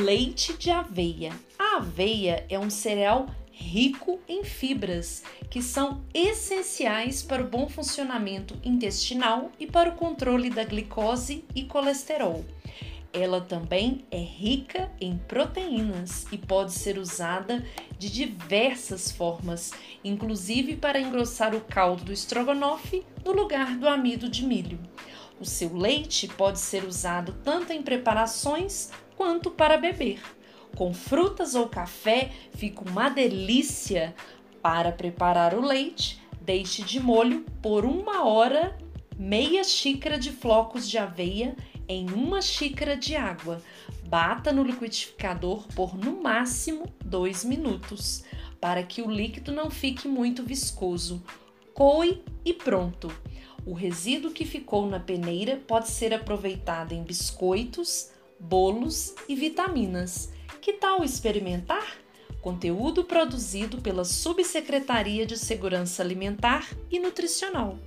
Leite de aveia. A aveia é um cereal rico em fibras, que são essenciais para o bom funcionamento intestinal e para o controle da glicose e colesterol. Ela também é rica em proteínas e pode ser usada de diversas formas, inclusive para engrossar o caldo do estrogonofe no lugar do amido de milho. O seu leite pode ser usado tanto em preparações quanto para beber. Com frutas ou café fica uma delícia. Para preparar o leite, deixe de molho por uma hora meia xícara de flocos de aveia em uma xícara de água. Bata no liquidificador por no máximo 2 minutos, para que o líquido não fique muito viscoso. Coe e pronto. O resíduo que ficou na peneira pode ser aproveitado em biscoitos, bolos e vitaminas. Que tal experimentar? Conteúdo produzido pela Subsecretaria de Segurança Alimentar e Nutricional.